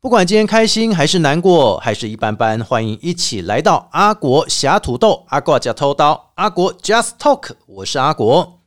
不管今天开心还是难过，还是一般般，欢迎一起来到阿国侠土豆，阿国加偷刀，阿国 Just Talk，我是阿国。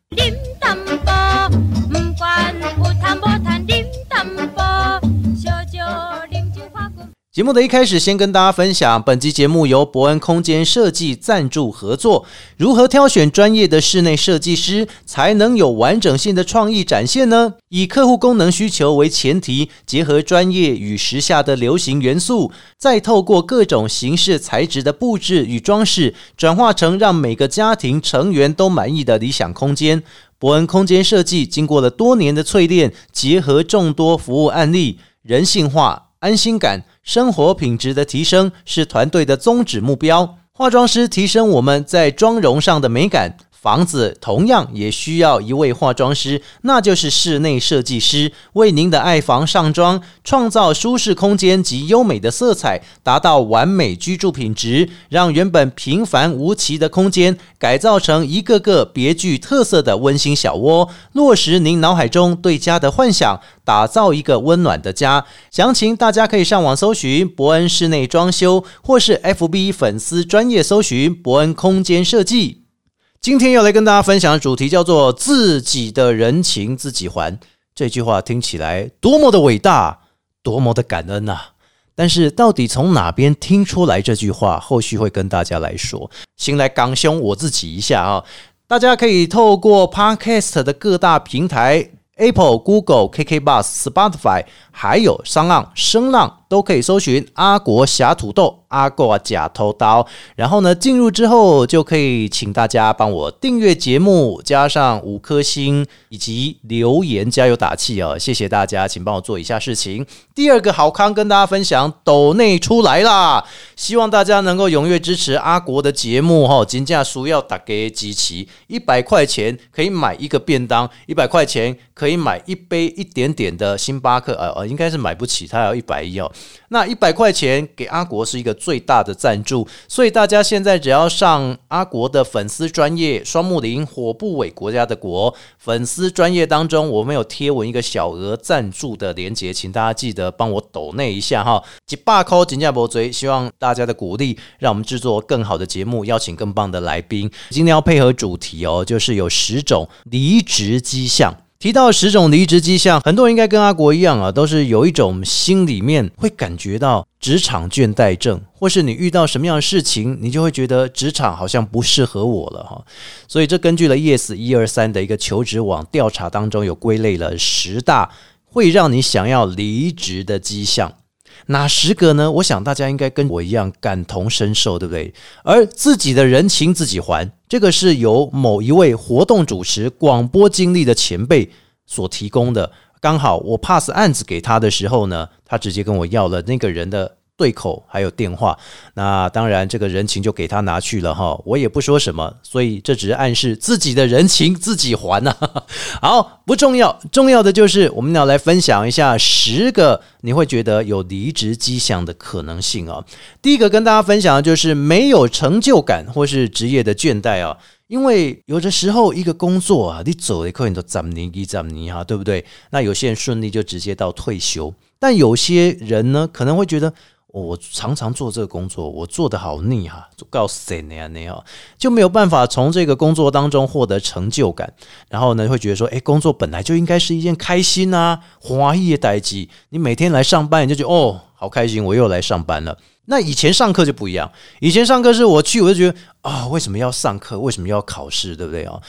节目的一开始，先跟大家分享，本集节目由伯恩空间设计赞助合作。如何挑选专业的室内设计师，才能有完整性的创意展现呢？以客户功能需求为前提，结合专业与时下的流行元素，再透过各种形式、材质的布置与装饰，转化成让每个家庭成员都满意的理想空间。伯恩空间设计经过了多年的淬炼，结合众多服务案例，人性化、安心感。生活品质的提升是团队的宗旨目标。化妆师提升我们在妆容上的美感。房子同样也需要一位化妆师，那就是室内设计师，为您的爱房上妆，创造舒适空间及优美的色彩，达到完美居住品质，让原本平凡无奇的空间改造成一个个别具特色的温馨小窝，落实您脑海中对家的幻想，打造一个温暖的家。详情大家可以上网搜寻伯恩室内装修，或是 FB 粉丝专业搜寻伯恩空间设计。今天要来跟大家分享的主题叫做“自己的人情自己还”。这句话听起来多么的伟大，多么的感恩呐！但是到底从哪边听出来这句话？后续会跟大家来说。先来港兄我自己一下啊！大家可以透过 Podcast 的各大平台，Apple、Google、KK Bus、Spotify，还有商浪、声浪，都可以搜寻阿国侠土豆。阿国假偷刀，然后呢，进入之后就可以请大家帮我订阅节目，加上五颗星以及留言加油打气哦，谢谢大家，请帮我做以下事情。第二个好康跟大家分享，抖内出来啦，希望大家能够踊跃支持阿国的节目哈，金价书要打给集齐，一百块钱可以买一个便当，一百块钱可以买一杯一点点的星巴克，呃呃，应该是买不起，它要一百一哦，那一百块钱给阿国是一个。最大的赞助，所以大家现在只要上阿国的粉丝专业双木林火部委国家的国粉丝专业当中，我们有贴文一个小额赞助的连接，请大家记得帮我抖那一下哈。几把扣金价博追，希望大家的鼓励，让我们制作更好的节目，邀请更棒的来宾。今天要配合主题哦，就是有十种离职迹象。提到十种离职迹象，很多人应该跟阿国一样啊，都是有一种心里面会感觉到职场倦怠症，或是你遇到什么样的事情，你就会觉得职场好像不适合我了哈。所以这根据了 ES 一二三的一个求职网调查当中，有归类了十大会让你想要离职的迹象。哪十个呢？我想大家应该跟我一样感同身受，对不对？而自己的人情自己还，这个是由某一位活动主持、广播经历的前辈所提供的。刚好我 pass 案子给他的时候呢，他直接跟我要了那个人的。对口还有电话，那当然这个人情就给他拿去了哈，我也不说什么，所以这只是暗示自己的人情自己还呐。好，不重要，重要的就是我们要来分享一下十个你会觉得有离职迹象的可能性啊。第一个跟大家分享的就是没有成就感或是职业的倦怠啊，因为有的时候一个工作啊，你走一块你都怎么你一怎么你哈，对不对？那有些人顺利就直接到退休，但有些人呢可能会觉得。我常常做这个工作，我做的好腻哈，就告诉谁那样那样，就没有办法从这个工作当中获得成就感。然后呢，会觉得说，哎，工作本来就应该是一件开心啊、华丽的代际。你每天来上班，你就觉得哦，好开心，我又来上班了。那以前上课就不一样，以前上课是我去，我就觉得啊，为什么要上课？为什么要考试？对不对啊？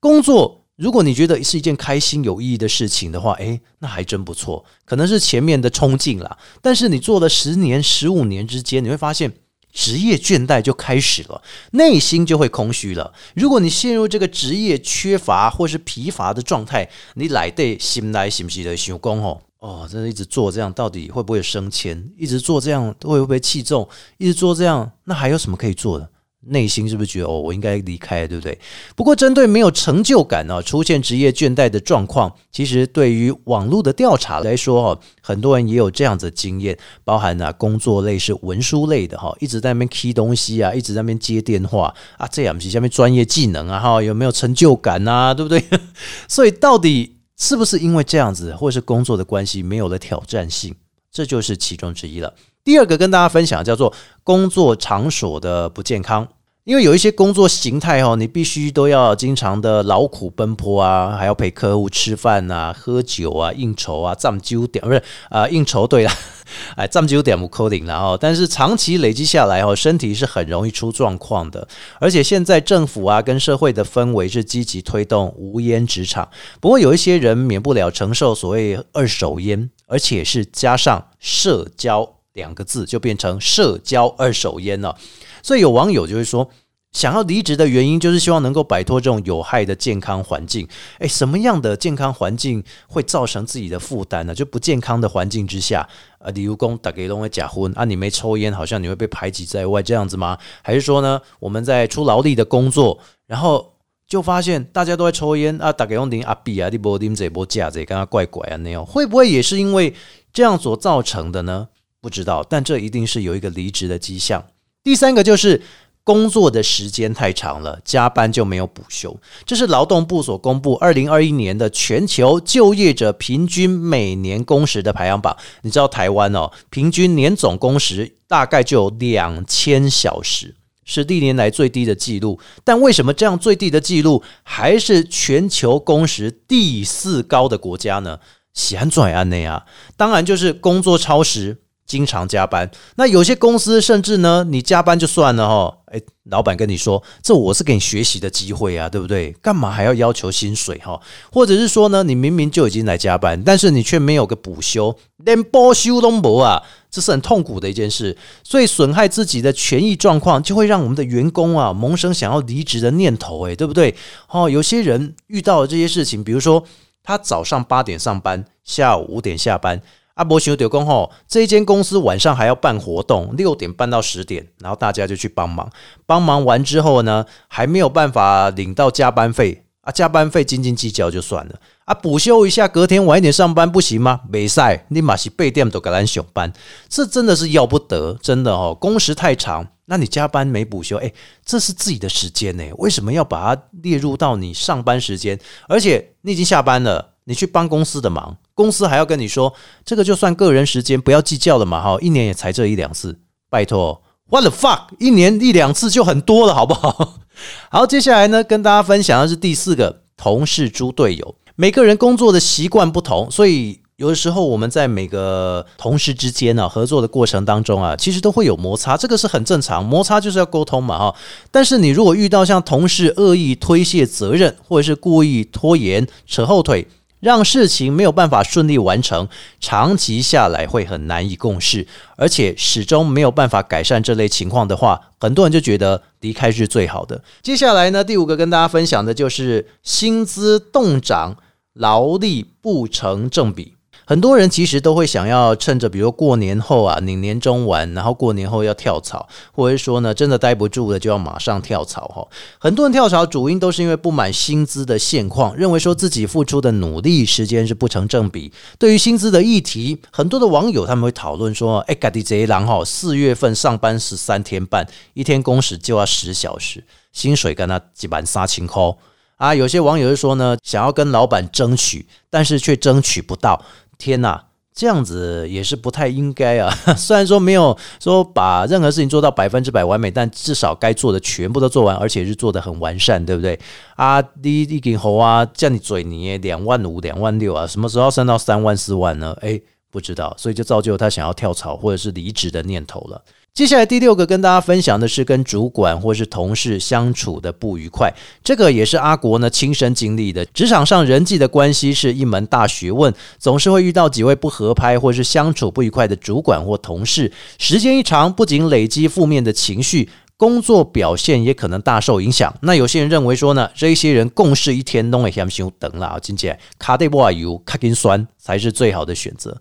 工作。如果你觉得是一件开心有意义的事情的话，诶，那还真不错。可能是前面的冲劲啦，但是你做了十年、十五年之间，你会发现职业倦怠就开始了，内心就会空虚了。如果你陷入这个职业缺乏或是疲乏的状态，你来对心来行不行的想工哦哦，真的一直做这样，到底会不会升迁？一直做这样会不会气重？一直做这样，那还有什么可以做的？内心是不是觉得哦，我应该离开，对不对？不过，针对没有成就感呢，出现职业倦怠的状况，其实对于网络的调查来说，哈，很多人也有这样子经验，包含呢工作类是文书类的，哈，一直在那边 key 东西啊，一直在那边接电话啊，这样子下面专业技能啊，哈，有没有成就感啊，对不对？所以，到底是不是因为这样子，或是工作的关系没有了挑战性？这就是其中之一了。第二个跟大家分享叫做工作场所的不健康。因为有一些工作形态哦，你必须都要经常的劳苦奔波啊，还要陪客户吃饭啊、喝酒啊、应酬啊、占酒点不是啊应酬对了，哎占酒点不扣零然后，但是长期累积下来哦，身体是很容易出状况的。而且现在政府啊跟社会的氛围是积极推动无烟职场，不过有一些人免不了承受所谓二手烟，而且是加上社交两个字，就变成社交二手烟了。所以有网友就会说，想要离职的原因就是希望能够摆脱这种有害的健康环境。诶，什么样的健康环境会造成自己的负担呢？就不健康的环境之下，呃，例如工打给龙会假婚啊，你没抽烟，好像你会被排挤在外这样子吗？还是说呢，我们在出劳力的工作，然后就发现大家都在抽烟啊，打给龙顶阿比啊，你波丁这波架子，刚刚怪怪啊那样，会不会也是因为这样所造成的呢？不知道，但这一定是有一个离职的迹象。第三个就是工作的时间太长了，加班就没有补休。这是劳动部所公布二零二一年的全球就业者平均每年工时的排行榜。你知道台湾哦，平均年总工时大概就有两千小时，是历年来最低的记录。但为什么这样最低的记录还是全球工时第四高的国家呢？喜安转安内啊，当然就是工作超时。经常加班，那有些公司甚至呢，你加班就算了哈，诶，老板跟你说，这我是给你学习的机会啊，对不对？干嘛还要要求薪水哈？或者是说呢，你明明就已经来加班，但是你却没有个补休，连补休都没啊，这是很痛苦的一件事，所以损害自己的权益状况，就会让我们的员工啊萌生想要离职的念头，诶，对不对？哦，有些人遇到了这些事情，比如说他早上八点上班，下午五点下班。阿伯修丢工吼，这一间公司晚上还要办活动，六点半到十点，然后大家就去帮忙。帮忙完之后呢，还没有办法领到加班费啊，加班费斤斤计较就算了啊，补休一下，隔天晚一点上班不行吗？没赛，立马是备店都给咱上班，这真的是要不得，真的哦，工时太长，那你加班没补休，哎，这是自己的时间呢，为什么要把它列入到你上班时间？而且你已经下班了。你去帮公司的忙，公司还要跟你说，这个就算个人时间，不要计较了嘛，哈，一年也才这一两次，拜托，what the fuck，一年一两次就很多了，好不好？好，接下来呢，跟大家分享的是第四个，同事猪队友，每个人工作的习惯不同，所以。有的时候，我们在每个同事之间呢合作的过程当中啊，其实都会有摩擦，这个是很正常。摩擦就是要沟通嘛，哈。但是你如果遇到像同事恶意推卸责任，或者是故意拖延、扯后腿，让事情没有办法顺利完成，长期下来会很难以共事，而且始终没有办法改善这类情况的话，很多人就觉得离开是最好的。接下来呢，第五个跟大家分享的就是薪资动涨，劳力不成正比。很多人其实都会想要趁着，比如过年后啊，你年终完，然后过年后要跳槽，或者说呢，真的待不住了就要马上跳槽哈。很多人跳槽主因都是因为不满薪资的现况，认为说自己付出的努力时间是不成正比。对于薪资的议题，很多的网友他们会讨论说：“哎，嘎迪贼狼哈，四月份上班十三天半，一天工时就要十小时，薪水跟他几万三千块啊。”有些网友就说呢，想要跟老板争取，但是却争取不到。天呐，这样子也是不太应该啊！虽然说没有说把任何事情做到百分之百完美，但至少该做的全部都做完，而且是做的很完善，对不对？啊，第一根猴啊，叫你嘴你两万五、两万六啊，什么时候升到三万、四万呢？诶，不知道，所以就造就他想要跳槽或者是离职的念头了。接下来第六个跟大家分享的是跟主管或是同事相处的不愉快，这个也是阿国呢亲身经历的。职场上人际的关系是一门大学问，总是会遇到几位不合拍或是相处不愉快的主管或同事，时间一长，不仅累积负面的情绪，工作表现也可能大受影响。那有些人认为说呢，这一些人共事一天弄一下休等了，今天卡得不油卡根酸才是最好的选择。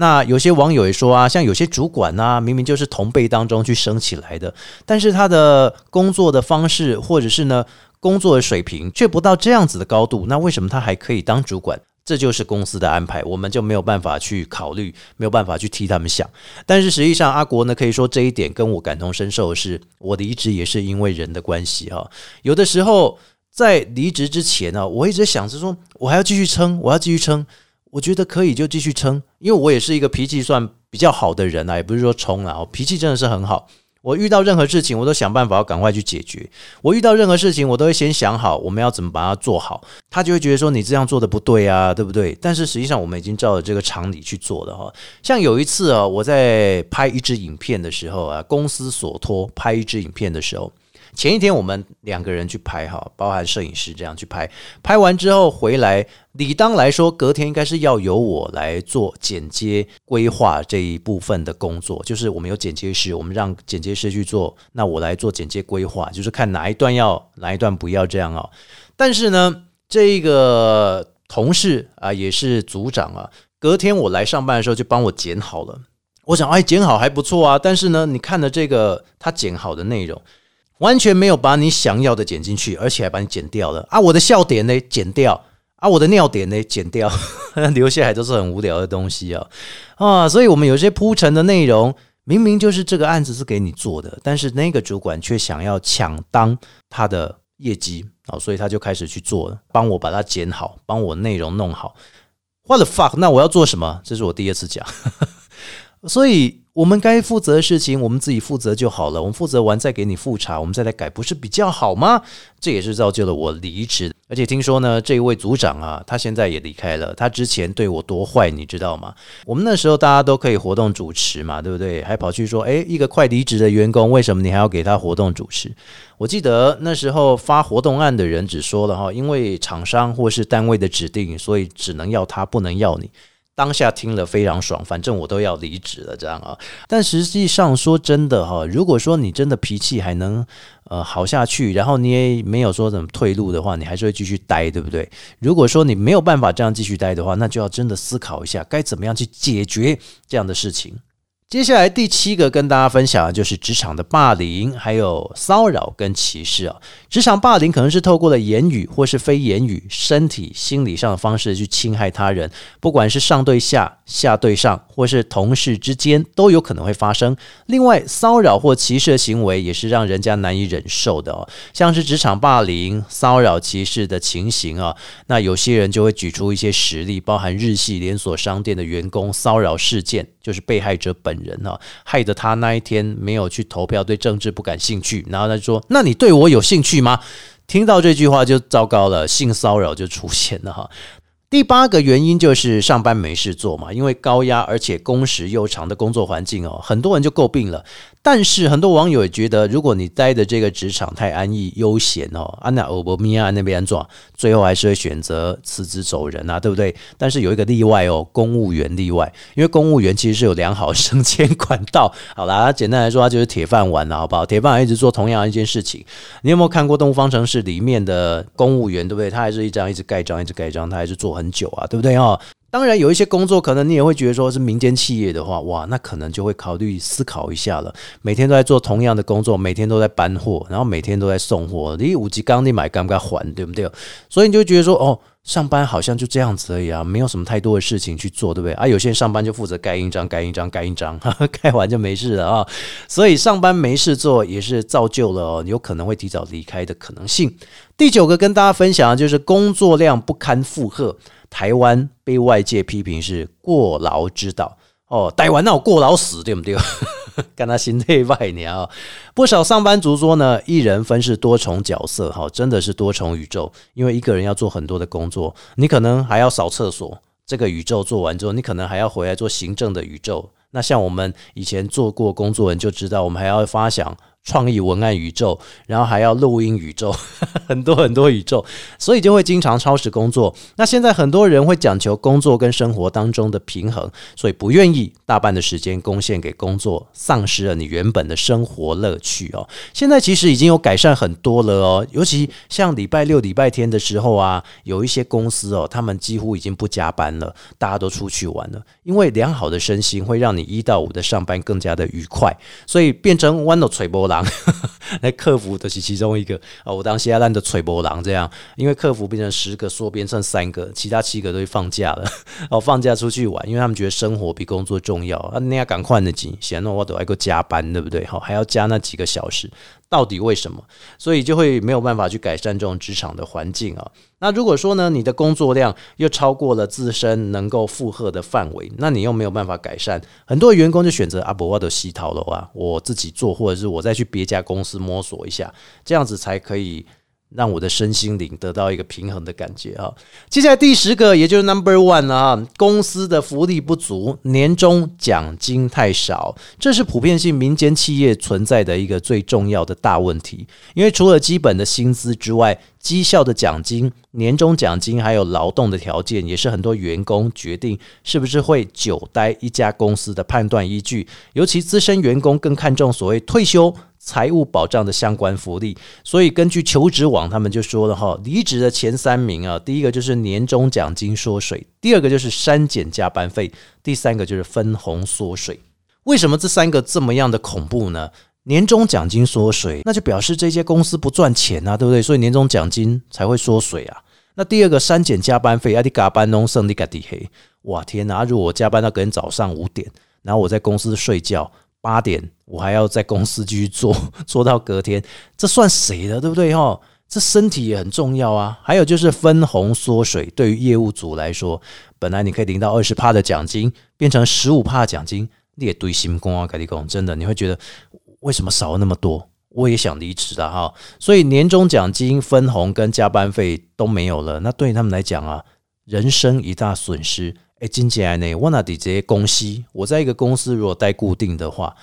那有些网友也说啊，像有些主管呢，明明就是同辈当中去升起来的，但是他的工作的方式或者是呢工作的水平却不到这样子的高度，那为什么他还可以当主管？这就是公司的安排，我们就没有办法去考虑，没有办法去替他们想。但是实际上，阿国呢可以说这一点跟我感同身受，是我的离职也是因为人的关系哈。有的时候在离职之前呢，我一直想着说，我还要继续撑，我要继续撑。我觉得可以就继续撑，因为我也是一个脾气算比较好的人啊，也不是说冲啊，脾气真的是很好。我遇到任何事情，我都想办法要赶快去解决。我遇到任何事情，我都会先想好我们要怎么把它做好。他就会觉得说你这样做的不对啊，对不对？但是实际上我们已经照着这个常理去做了哈。像有一次啊，我在拍一支影片的时候啊，公司所托拍一支影片的时候。前一天我们两个人去拍哈，包含摄影师这样去拍，拍完之后回来，理当来说隔天应该是要由我来做剪接规划这一部分的工作，就是我们有剪接师，我们让剪接师去做，那我来做剪接规划，就是看哪一段要，哪一段不要这样啊。但是呢，这个同事啊也是组长啊，隔天我来上班的时候就帮我剪好了。我想哎，剪好还不错啊，但是呢，你看的这个他剪好的内容。完全没有把你想要的剪进去，而且还把你剪掉了啊！我的笑点呢？剪掉啊！我的尿点呢？剪掉，留下来都是很无聊的东西啊啊！所以，我们有些铺陈的内容，明明就是这个案子是给你做的，但是那个主管却想要抢当他的业绩啊，所以他就开始去做，帮我把它剪好，帮我内容弄好。What the fuck？那我要做什么？这是我第二次讲，所以。我们该负责的事情，我们自己负责就好了。我们负责完再给你复查，我们再来改，不是比较好吗？这也是造就了我离职。而且听说呢，这一位组长啊，他现在也离开了。他之前对我多坏，你知道吗？我们那时候大家都可以活动主持嘛，对不对？还跑去说，诶，一个快离职的员工，为什么你还要给他活动主持？我记得那时候发活动案的人只说了哈，因为厂商或是单位的指定，所以只能要他，不能要你。当下听了非常爽，反正我都要离职了，这样啊。但实际上说真的哈，如果说你真的脾气还能呃好下去，然后你也没有说怎么退路的话，你还是会继续待，对不对？如果说你没有办法这样继续待的话，那就要真的思考一下该怎么样去解决这样的事情。接下来第七个跟大家分享的就是职场的霸凌，还有骚扰跟歧视啊。职场霸凌可能是透过了言语或是非言语、身体、心理上的方式去侵害他人，不管是上对下、下对上，或是同事之间，都有可能会发生。另外，骚扰或歧视的行为也是让人家难以忍受的哦。像是职场霸凌、骚扰、歧视的情形啊，那有些人就会举出一些实例，包含日系连锁商店的员工骚扰事件，就是被害者本人啊，害得他那一天没有去投票，对政治不感兴趣，然后他就说：“那你对我有兴趣？”吗？听到这句话就糟糕了，性骚扰就出现了哈。第八个原因就是上班没事做嘛，因为高压而且工时又长的工作环境哦，很多人就诟病了。但是很多网友也觉得，如果你待的这个职场太安逸悠闲哦，安娜欧博米亚那边做，最后还是会选择辞职走人啊，对不对？但是有一个例外哦，公务员例外，因为公务员其实是有良好升迁管道。好啦，简单来说，它就是铁饭碗了，好不好？铁饭碗一直做同样一件事情。你有没有看过《动物方程式》里面的公务员，对不对？他还是一张一直盖章，一直盖章，他还是做很久啊，对不对哦？当然，有一些工作可能你也会觉得说是民间企业的话，哇，那可能就会考虑思考一下了。每天都在做同样的工作，每天都在搬货，然后每天都在送货，你五级钢你买该不该还，对不对？所以你就觉得说，哦，上班好像就这样子而已啊，没有什么太多的事情去做，对不对？啊，有些人上班就负责盖印章、盖印章、盖印章，盖完就没事了啊。所以上班没事做也是造就了有可能会提早离开的可能性。第九个跟大家分享的就是工作量不堪负荷。台湾被外界批评是过劳之岛哦，台湾那我过劳死对不对？跟他心内外年啊，不少上班族说呢，一人分饰多重角色，哈，真的是多重宇宙。因为一个人要做很多的工作，你可能还要扫厕所，这个宇宙做完之后，你可能还要回来做行政的宇宙。那像我们以前做过工作人就知道，我们还要发想。创意文案宇宙，然后还要录音宇宙，很多很多宇宙，所以就会经常超时工作。那现在很多人会讲求工作跟生活当中的平衡，所以不愿意大半的时间贡献给工作，丧失了你原本的生活乐趣哦。现在其实已经有改善很多了哦，尤其像礼拜六、礼拜天的时候啊，有一些公司哦，他们几乎已经不加班了，大家都出去玩了，因为良好的身心会让你一到五的上班更加的愉快，所以变成 one of 吹波狼，那客服的是其中一个。啊，我当时在烂的吹波狼这样，因为客服变成十个，说变剩三个，其他七个都放假了，哦，放假出去玩，因为他们觉得生活比工作重要。啊，那要赶快的紧，闲的我都要个加班，对不对？好，还要加那几个小时，到底为什么？所以就会没有办法去改善这种职场的环境啊。那如果说呢，你的工作量又超过了自身能够负荷的范围，那你又没有办法改善，很多员工就选择阿伯，我的西逃了啊，我自己做，或者是我再去别家公司摸索一下，这样子才可以。让我的身心灵得到一个平衡的感觉啊！接下来第十个，也就是 Number One 啊，公司的福利不足，年终奖金太少，这是普遍性民间企业存在的一个最重要的大问题。因为除了基本的薪资之外，绩效的奖金、年终奖金，还有劳动的条件，也是很多员工决定是不是会久待一家公司的判断依据。尤其资深员工更看重所谓退休。财务保障的相关福利，所以根据求职网，他们就说了哈，离职的前三名啊，第一个就是年终奖金缩水，第二个就是删减加班费，第三个就是分红缩水。为什么这三个这么样的恐怖呢？年终奖金缩水，那就表示这些公司不赚钱啊，对不对？所以年终奖金才会缩水啊。那第二个删减加班费，阿迪嘎班农胜利加底黑，哇天哪！如果我加班到隔天早上五点，然后我在公司睡觉。八点，我还要在公司继续做，做到隔天，这算谁的，对不对？哈，这身体也很重要啊。还有就是分红缩水，对于业务组来说，本来你可以领到二十帕的奖金，变成十五帕奖金，你也堆心工啊，改立工，真的你会觉得为什么少了那么多？我也想离职的哈。所以年终奖金、分红跟加班费都没有了，那对他们来讲啊，人生一大损失。哎，金姐呢？我那底这些公司，我在一个公司如果待固定的话，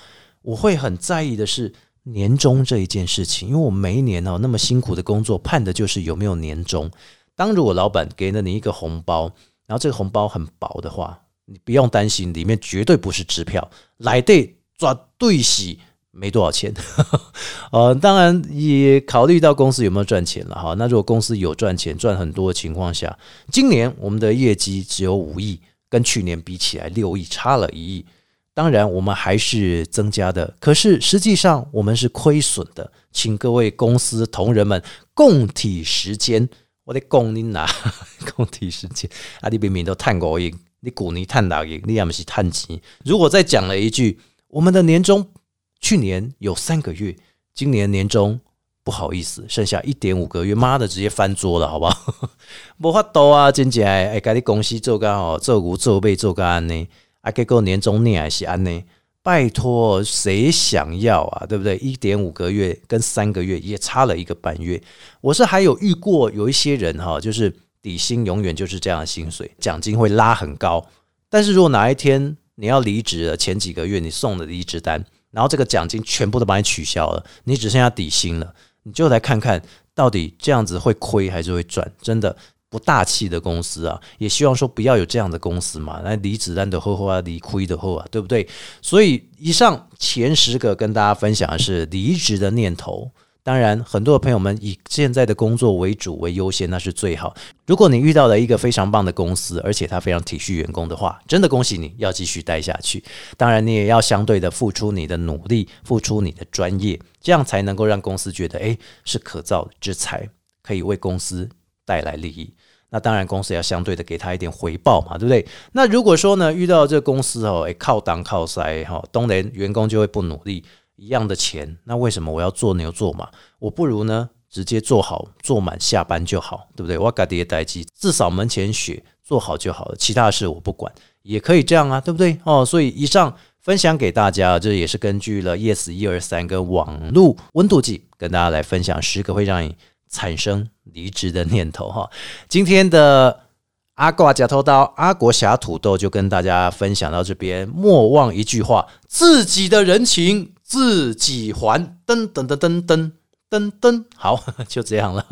我会很在意的是年终这一件事情，因为我每一年哦那么辛苦的工作，盼的就是有没有年终。当如果老板给了你一个红包，然后这个红包很薄的话，你不用担心，里面绝对不是支票，来对抓对洗。没多少钱，呃，当然也考虑到公司有没有赚钱了哈。那如果公司有赚钱，赚很多的情况下，今年我们的业绩只有五亿，跟去年比起来六亿，差了一亿。当然我们还是增加的，可是实际上我们是亏损的。请各位公司同仁们共体时间，我得共你拿 共体时间。啊，你明明都探过亿，你股你探哪亿？你也不是探钱。如果再讲了一句，我们的年终。去年有三个月，今年年终不好意思，剩下一点五个月，妈的，直接翻桌了，好不好？无法多啊，真正哎，家你公司做干哦，做股做背做干呢，啊，结果年终你还是安呢？拜托，谁想要啊？对不对？一点五个月跟三个月也差了一个半月。我是还有遇过有一些人哈，就是底薪永远就是这样的薪水，奖金会拉很高，但是如果哪一天你要离职了，前几个月你送的离职单。然后这个奖金全部都把你取消了，你只剩下底薪了，你就来看看到底这样子会亏还是会赚？真的不大气的公司啊，也希望说不要有这样的公司嘛。那离子弹的后后啊，离亏的后啊，对不对？所以以上前十个跟大家分享的是离职的念头。当然，很多的朋友们以现在的工作为主为优先，那是最好。如果你遇到了一个非常棒的公司，而且他非常体恤员工的话，真的恭喜你，要继续待下去。当然，你也要相对的付出你的努力，付出你的专业，这样才能够让公司觉得，诶是可造之才，可以为公司带来利益。那当然，公司要相对的给他一点回报嘛，对不对？那如果说呢，遇到这个公司哦，诶靠挡靠塞哈，当然员工就会不努力。一样的钱，那为什么我要做牛做马？我不如呢，直接做好做满下班就好，对不对？我搞这些代机，至少门前雪做好就好了，其他事我不管，也可以这样啊，对不对？哦，所以以上分享给大家，这也是根据了 Yes 一二三跟网络温度计，跟大家来分享十个会让你产生离职的念头哈。今天的。阿挂假头刀，阿国侠土豆就跟大家分享到这边。莫忘一句话：自己的人情自己还。噔噔噔噔噔噔噔，好，就这样了。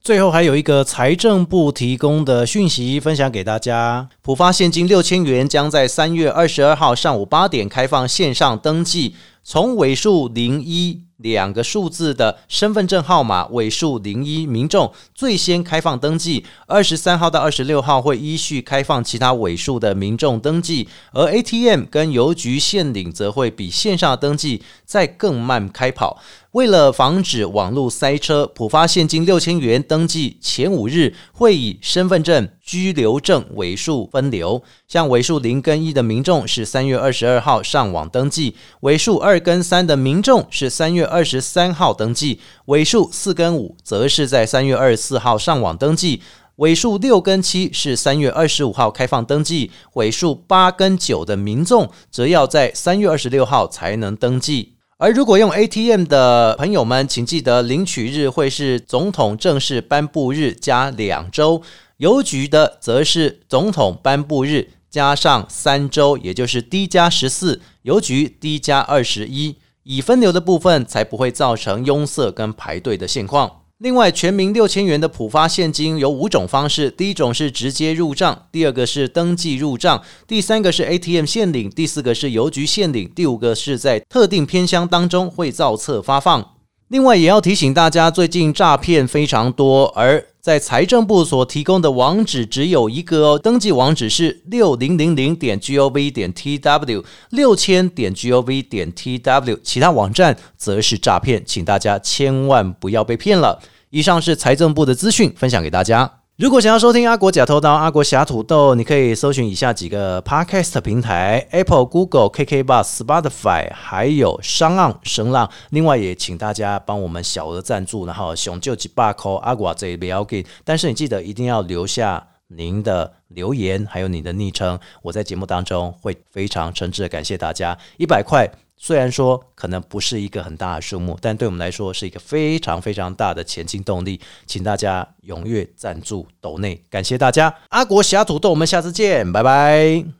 最后还有一个财政部提供的讯息分享给大家：浦发现金六千元将在三月二十二号上午八点开放线上登记，从尾数零一。两个数字的身份证号码尾数零一，民众最先开放登记。二十三号到二十六号会依序开放其他尾数的民众登记，而 ATM 跟邮局现领则会比线上登记再更慢开跑。为了防止网络塞车，浦发现金六千元登记前五日会以身份证、居留证尾数分流。像尾数零跟一的民众是三月二十二号上网登记，尾数二跟三的民众是三月二十三号登记，尾数四跟五则是在三月二十四号上网登记。尾数六跟七是三月二十五号开放登记，尾数八跟九的民众则要在三月二十六号才能登记。而如果用 ATM 的朋友们，请记得领取日会是总统正式颁布日加两周，邮局的则是总统颁布日加上三周，也就是 D 加十四，邮局 D 加二十一，已分流的部分才不会造成拥塞跟排队的现况。另外，全民六千元的普发现金有五种方式：第一种是直接入账，第二个是登记入账，第三个是 ATM 现领，第四个是邮局现领，第五个是在特定偏乡当中会造册发放。另外，也要提醒大家，最近诈骗非常多，而在财政部所提供的网址只有一个哦，登记网址是六零零零点 gov 点 tw 六千点 gov 点 tw，其他网站则是诈骗，请大家千万不要被骗了。以上是财政部的资讯，分享给大家。如果想要收听阿国假偷刀、阿国侠土豆，你可以搜寻以下几个 podcast 平台：Apple、Google、KK Bus、Spotify，还有商浪声浪。另外也请大家帮我们小额赞助，然后熊救几把口阿国这边要给。但是你记得一定要留下您的留言，还有你的昵称，我在节目当中会非常诚挚的感谢大家。一百块。虽然说可能不是一个很大的数目，但对我们来说是一个非常非常大的前进动力，请大家踊跃赞助斗内，感谢大家！阿国侠土豆，我们下次见，拜拜。